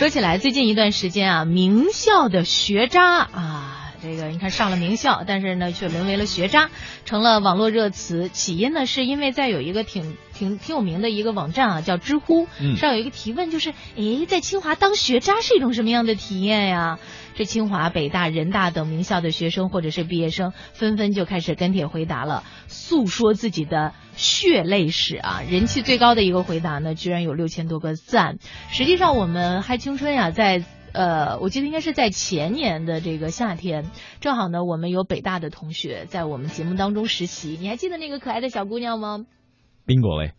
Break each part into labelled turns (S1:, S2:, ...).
S1: 说起来，最近一段时间啊，名校的学渣啊，这个你看上了名校，但是呢却沦为了学渣，成了网络热词。起因呢是因为在有一个挺挺挺有名的一个网站啊，叫知乎，
S2: 嗯
S1: 上有一个提问，就是诶，在清华当学渣是一种什么样的体验呀？这清华、北大、人大等名校的学生或者是毕业生，纷纷就开始跟帖回答了，诉说自己的血泪史啊。人气最高的一个回答呢，居然有六千多个赞。实际上，我们嗨青春呀、在呃，我记得应该是在前年的这个夏天，正好呢，我们有北大的同学在我们节目当中实习。你还记得那个可爱的小姑娘吗？
S2: 宾果嘞，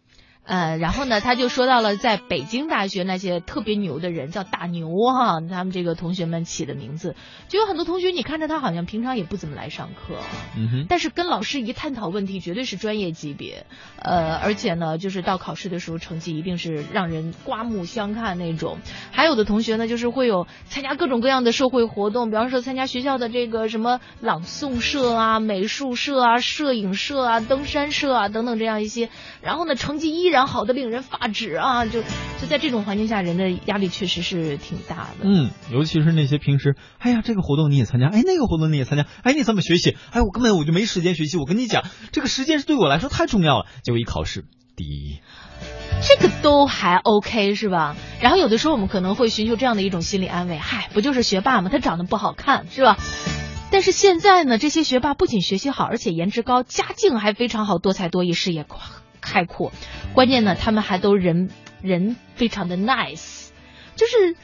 S1: 呃，然后呢，他就说到了在北京大学那些特别牛的人，叫大牛哈，他们这个同学们起的名字，就有很多同学，你看着他好像平常也不怎么来上课，
S2: 嗯哼，
S1: 但是跟老师一探讨问题，绝对是专业级别，呃，而且呢，就是到考试的时候，成绩一定是让人刮目相看那种。还有的同学呢，就是会有参加各种各样的社会活动，比方说参加学校的这个什么朗诵社啊、美术社啊、摄影社啊、登山社啊等等这样一些，然后呢，成绩依然好的令人发指啊，就就在这种环境下，人的压力确实是挺大的。
S2: 嗯，尤其是那些平时，哎呀，这个活动你也参加，哎，那个活动你也参加，哎，你怎么学习？哎，我根本我就没时间学习。我跟你讲，这个时间是对我来说太重要了。结果一考试，第一，
S1: 这个都还 OK 是吧？然后有的时候我们可能会寻求这样的一种心理安慰，嗨，不就是学霸吗？他长得不好看是吧？但是现在呢，这些学霸不仅学习好，而且颜值高，家境还非常好，多才多艺，视野宽开阔。关键呢，他们还都人人非常的 nice，就是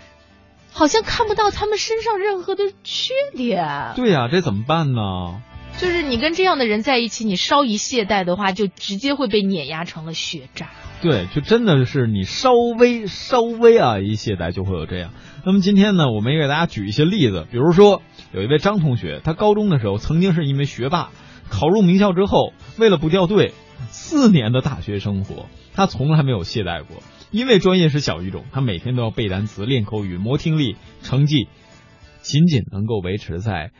S1: 好像看不到他们身上任何的缺点。
S2: 对呀、这怎么办呢？
S1: 就是你跟这样的人在一起，你稍一懈怠的话，就直接会被碾压成了学渣。
S2: 对，就真的是你稍微稍微啊一懈怠就会有这样。那么今天呢，我们也给大家举一些例子，比如说有一位张同学，他高中的时候曾经是一名学霸，考入名校之后，为了不掉队，四年的大学生活他从来没有懈怠过，因为专业是小语种，他每天都要背单词、练口语、磨听力，成绩仅仅能够维持在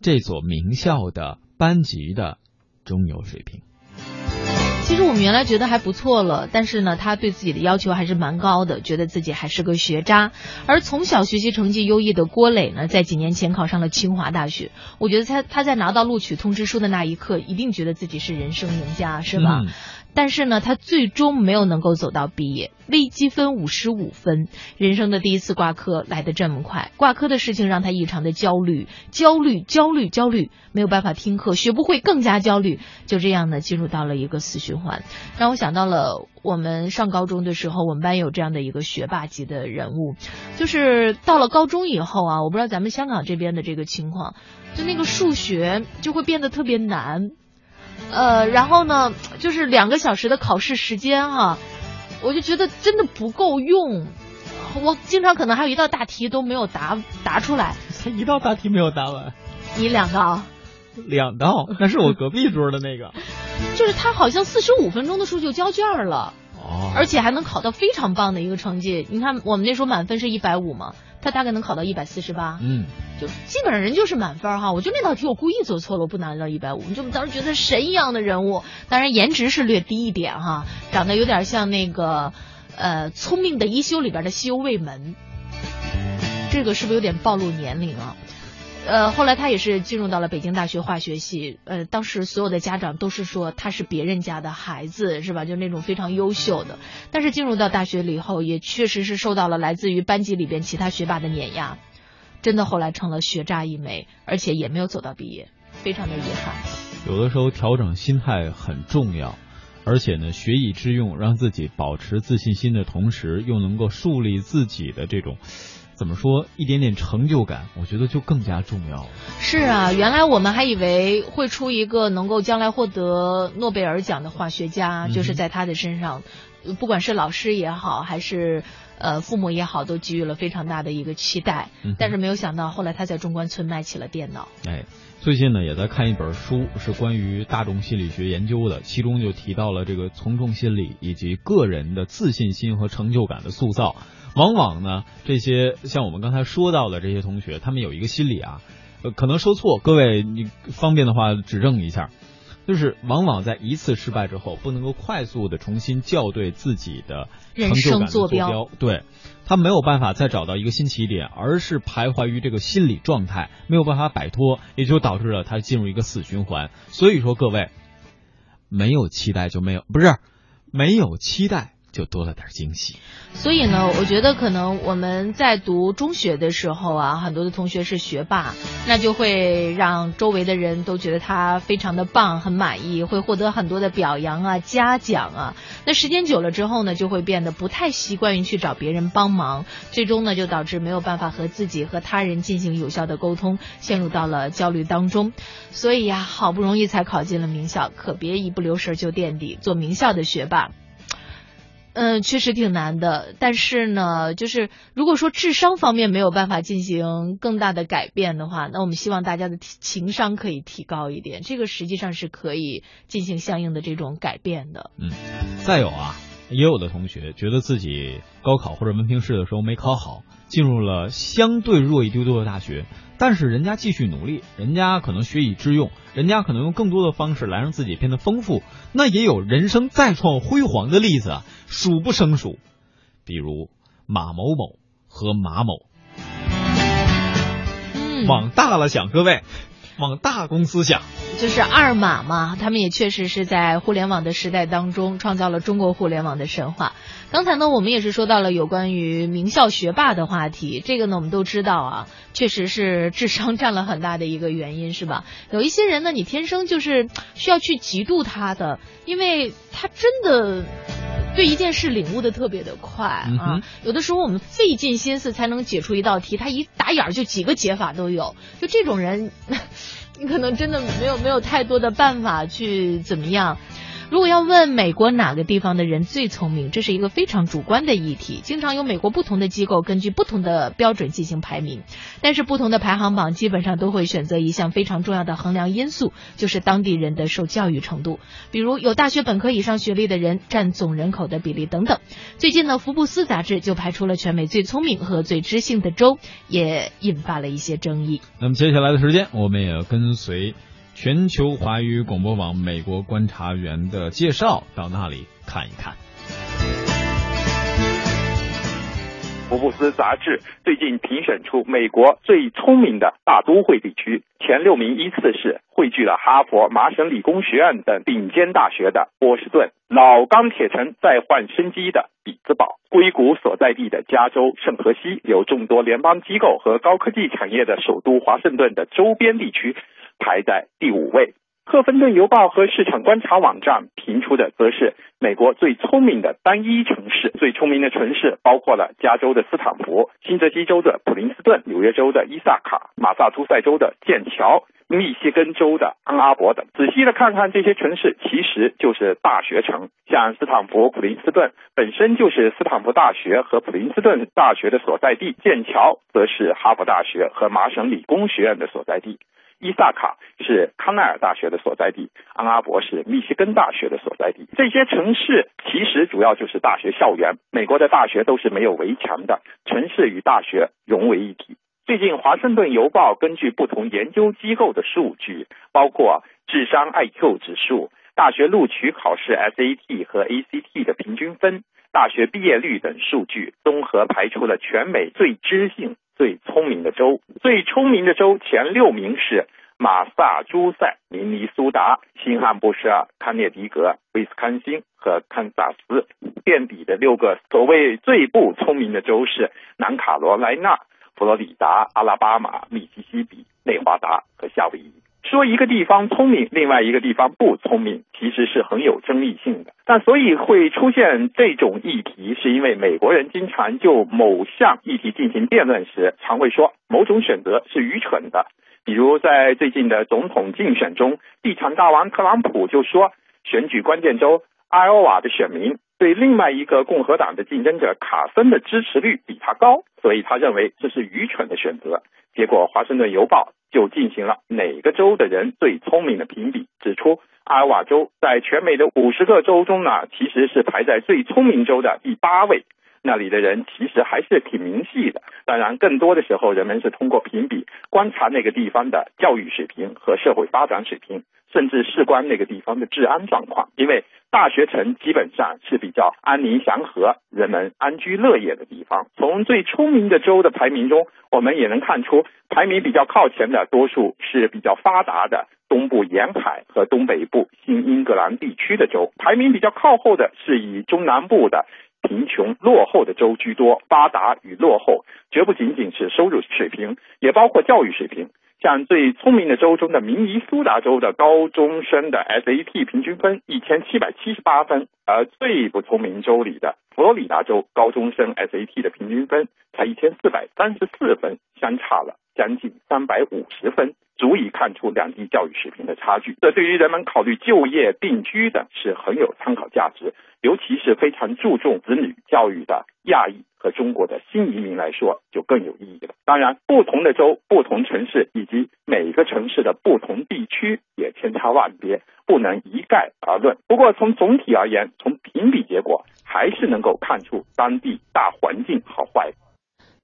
S2: 这所名校的班级的中游水平。
S1: 其实我们原来觉得还不错了，但是呢，他对自己的要求还是蛮高的，觉得自己还是个学渣。而从小学习成绩优异的郭磊呢，在几年前考上了清华大学。我觉得他他在拿到录取通知书的那一刻，一定觉得自己是人生赢家，是吧？但是呢，他最终没有能够走到毕业，微积分五十五分，人生的第一次挂科来得这么快，挂科的事情让他异常的焦虑，焦虑，焦虑，焦虑，没有办法听课，学不会更加焦虑，就这样呢，进入到了一个死循环，让我想到了我们上高中的时候，我们班有这样的一个学霸级的人物，就是到了高中以后啊，我不知道咱们香港这边的这个情况，就那个数学就会变得特别难。呃，然后呢，就是两个小时的考试时间哈、我就觉得真的不够用。我经常可能还有一道大题都没有答答出来，
S2: 才 一道大题没有答完，
S1: 你两道，
S2: 两道，那是我隔壁桌的那个。
S1: 就是他好像四十五分钟的时候就交卷了，
S2: 哦
S1: 而且还能考到非常棒的一个成绩。你看我们那时候满分是一百五嘛，他大概能考到一百四十八，
S2: 嗯，
S1: 就基本上人就是满分哈。我就那道题我故意做错了，我不拿到一百五，就当时觉得神一样的人物，当然颜值是略低一点哈，长得有点像那个呃《聪明的一休》里边的西游卫门，这个是不是有点暴露年龄啊？呃，后来他也是进入到了北京大学化学系，呃，当时所有的家长都是说他是别人家的孩子，是吧？就那种非常优秀的。但是进入到大学里以后，也确实是受到了来自于班级里边其他学霸的碾压，真的后来成了学渣一枚，而且也没有走到毕业，非常的遗憾。
S2: 有的时候调整心态很重要，而且呢，学以致用，让自己保持自信心的同时，又能够树立自己的这种。怎么说？一点点成就感，我觉得就更加重要了。
S1: 是啊，原来我们还以为会出一个能够将来获得诺贝尔奖的化学家，
S2: 嗯
S1: 就是在他的身上，呃不管是老师也好，还是呃父母也好，都给予了非常大的一个期待。
S2: 嗯
S1: 但是没有想到，后来他在中关村卖起了电脑。
S2: 哎，最近呢也在看一本书，是关于大众心理学研究的，其中就提到了这个从众心理以及个人的自信心和成就感的塑造。往往呢，这些像我们刚才说到的这些同学，他们有一个心理啊，呃，可能说错，各位你方便的话指正一下。就是往往在一次失败之后，不能够快速的重新校对自己的成就感坐
S1: 标
S2: 对，他没有办法再找到一个新起点，而是徘徊于这个心理状态，没有办法摆脱，也就导致了他进入一个死循环。所以说，各位没有期待就没有，不是没有期待。就多了点惊喜，
S1: 所以呢，我觉得可能我们在读中学的时候啊，很多的同学是学霸，那就会让周围的人都觉得他非常的棒，很满意，会获得很多的表扬啊、嘉奖啊。那时间久了之后呢，就会变得不太习惯于去找别人帮忙，最终呢，就导致没有办法和自己和他人进行有效的沟通，陷入到了焦虑当中。所以呀，好不容易才考进了名校，可别一不留神就垫底，做名校的学霸。嗯，确实挺难的。但是呢，就是如果说智商方面没有办法进行更大的改变的话，那我们希望大家的情商可以提高一点。这个实际上是可以进行相应的这种改变的。
S2: 嗯，再有啊，也有的同学觉得自己高考或者文凭试的时候没考好，进入了相对弱一丢丢的大学。但是人家继续努力，人家可能学以致用，人家可能用更多的方式来让自己变得丰富。那也有人生再创辉煌的例子啊，数不胜数。比如马某某和马某。往大了想，各位，往大公司想。
S1: 就是二马嘛，他们也确实是在互联网的时代当中创造了中国互联网的神话。刚才呢，我们也是说到了有关于名校学霸的话题，这个呢，我们都知道啊，确实是智商占了很大的一个原因，是吧？有一些人呢，你天生就是需要去嫉妒他的，因为他真的对一件事领悟的特别的快啊。有的时候我们费尽心思才能解出一道题，他一打眼儿就几个解法都有，就这种人。你可能真的没有没有太多的办法去怎么样。如果要问美国哪个地方的人最聪明，这是一个非常主观的议题。经常有美国不同的机构根据不同的标准进行排名，但是不同的排行榜基本上都会选择一项非常重要的衡量因素，就是当地人的受教育程度，比如有大学本科以上学历的人占总人口的比例等等。最近呢，福布斯杂志就排出了全美最聪明和最知性的州，也引发了一些争议。
S2: 那么接下来的时间，我们也要跟随。全球华语广播网美国观察员的介绍，到那里看一看。
S3: 福布斯杂志最近评选出美国最聪明的大都会地区，前六名依次是汇聚了哈佛、麻省理工学院等顶尖大学的波士顿，老钢铁城再焕生机的比兹堡，硅谷所在地的加州圣荷西，有众多联邦机构和高科技产业的首都华盛顿的周边地区。排在第五位。赫芬顿邮报和市场观察网站评出的则是美国最聪明的单一城市。最聪明的城市包括了加州的斯坦福、新泽西州的普林斯顿、纽约州的伊萨卡、马萨诸塞州的剑桥、密歇根州的安阿伯等。仔细的看看这些城市，其实就是大学城。像斯坦福、普林斯顿本身就是斯坦福大学和普林斯顿大学的所在地，剑桥则是哈佛大学和麻省理工学院的所在地。伊萨卡是康奈尔大学的所在地，安阿伯是密歇根大学的所在地。这些城市其实主要就是大学校园。美国的大学都是没有围墙的，城市与大学融为一体。最近，《华盛顿邮报》根据不同研究机构的数据，包括智商 IQ 指数、大学录取考试 SAT 和 ACT 的平均分、大学毕业率等数据，综合排出了全美最知性。最聪明的州，最聪明的州前六名是马萨诸塞、明尼苏达、新罕布什尔、康涅狄格、威斯康星和堪萨斯。垫底的六个所谓最不聪明的州是南卡罗来纳、佛罗里达、阿拉巴马、密西西比、内华达和夏威夷。说一个地方聪明，另外一个地方不聪明，其实是很有争议性的。但所以会出现这种议题，是因为美国人经常就某项议题进行辩论时，常会说某种选择是愚蠢的。比如在最近的总统竞选中，地产大王特朗普就说，选举关键州艾奥瓦的选民对另外一个共和党的竞争者卡森的支持率比他高，所以他认为这是愚蠢的选择。结果，《华盛顿邮报》就进行了哪个州的人最聪明的评比，指出阿尔瓦州在全美的五十个州中呢，其实是排在最聪明州的第八位。那里的人其实还是挺明细的。当然，更多的时候，人们是通过评比观察那个地方的教育水平和社会发展水平。甚至事关那个地方的治安状况。因为大学城基本上是比较安宁祥和、人们安居乐业的地方。从最出名的州的排名中，我们也能看出，排名比较靠前的多数是比较发达的东部沿海和东北部新英格兰地区的州，排名比较靠后的是以中南部的。贫穷落后的州居多，发达与落后绝不仅仅是收入水平，也包括教育水平。像最聪明的州中的明尼苏达州的高中生的 SAT 平均分一千七百七十八分，而最不聪明州里的佛罗里达州高中生 SAT 的平均分才一千四百三十四分，相差了将近三百五十分。足以看出两地教育水平的差距，这对于人们考虑就业定居的是很有参考价值，尤其是非常注重子女教育的亚裔和中国的新移民来说就更有意义了。当然，不同的州、不同城市以及每个城市的不同地区也千差万别，不能一概而论。不过从总体而言，从评比结果还是能够看出当地大环境好坏。